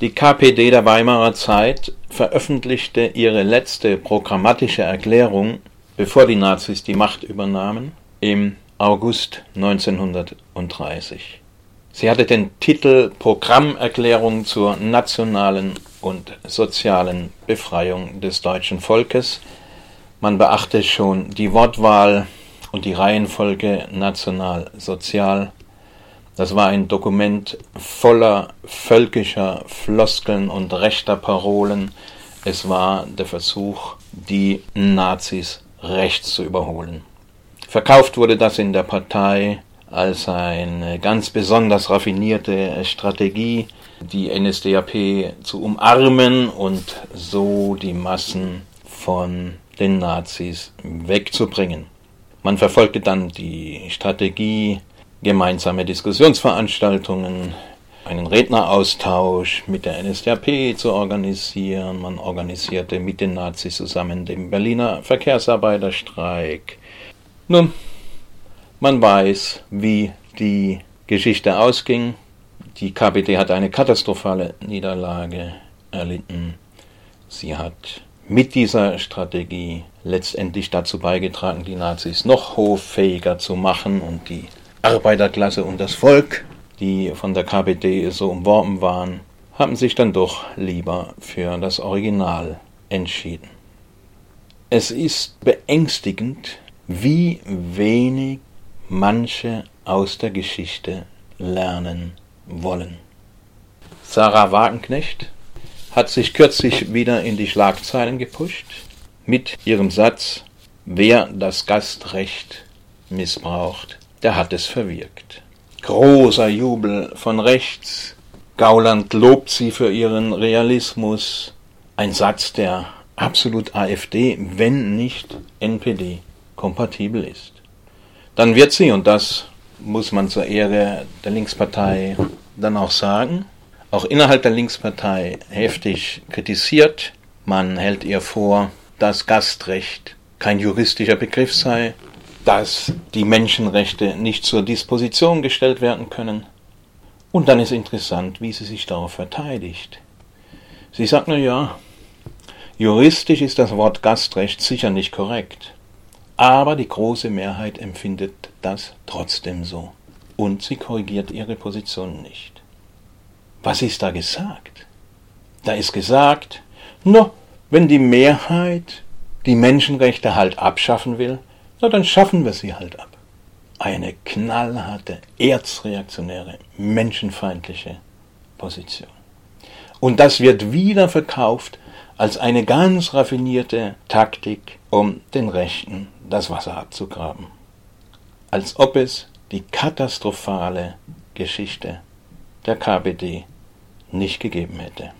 Die KPD der Weimarer Zeit veröffentlichte ihre letzte programmatische Erklärung, bevor die Nazis die Macht übernahmen, im August 1930. Sie hatte den Titel Programmerklärung zur nationalen und sozialen Befreiung des deutschen Volkes. Man beachte schon die Wortwahl und die Reihenfolge national-sozial das war ein Dokument voller völkischer Floskeln und rechter Parolen. Es war der Versuch, die Nazis rechts zu überholen. Verkauft wurde das in der Partei als eine ganz besonders raffinierte Strategie, die NSDAP zu umarmen und so die Massen von den Nazis wegzubringen. Man verfolgte dann die Strategie gemeinsame Diskussionsveranstaltungen, einen Redneraustausch mit der NSDAP zu organisieren. Man organisierte mit den Nazis zusammen den Berliner Verkehrsarbeiterstreik. Nun, man weiß, wie die Geschichte ausging. Die KPD hat eine katastrophale Niederlage erlitten. Sie hat mit dieser Strategie letztendlich dazu beigetragen, die Nazis noch hoffähiger zu machen und die Arbeiterklasse und das Volk, die von der KPD so umworben waren, haben sich dann doch lieber für das Original entschieden. Es ist beängstigend, wie wenig manche aus der Geschichte lernen wollen. Sarah Wagenknecht hat sich kürzlich wieder in die Schlagzeilen gepusht mit ihrem Satz, wer das Gastrecht missbraucht, der hat es verwirkt. Großer Jubel von rechts. Gauland lobt sie für ihren Realismus. Ein Satz, der absolut AfD, wenn nicht NPD, kompatibel ist. Dann wird sie, und das muss man zur Ehre der Linkspartei dann auch sagen, auch innerhalb der Linkspartei heftig kritisiert. Man hält ihr vor, dass Gastrecht kein juristischer Begriff sei, dass die Menschenrechte nicht zur Disposition gestellt werden können. Und dann ist interessant, wie sie sich darauf verteidigt. Sie sagt, na ja, juristisch ist das Wort Gastrecht sicher nicht korrekt, aber die große Mehrheit empfindet das trotzdem so. Und sie korrigiert ihre Position nicht. Was ist da gesagt? Da ist gesagt, no, wenn die Mehrheit die Menschenrechte halt abschaffen will, na dann schaffen wir sie halt ab. Eine knallharte, erzreaktionäre, menschenfeindliche Position. Und das wird wieder verkauft als eine ganz raffinierte Taktik, um den Rechten das Wasser abzugraben. Als ob es die katastrophale Geschichte der KPD nicht gegeben hätte.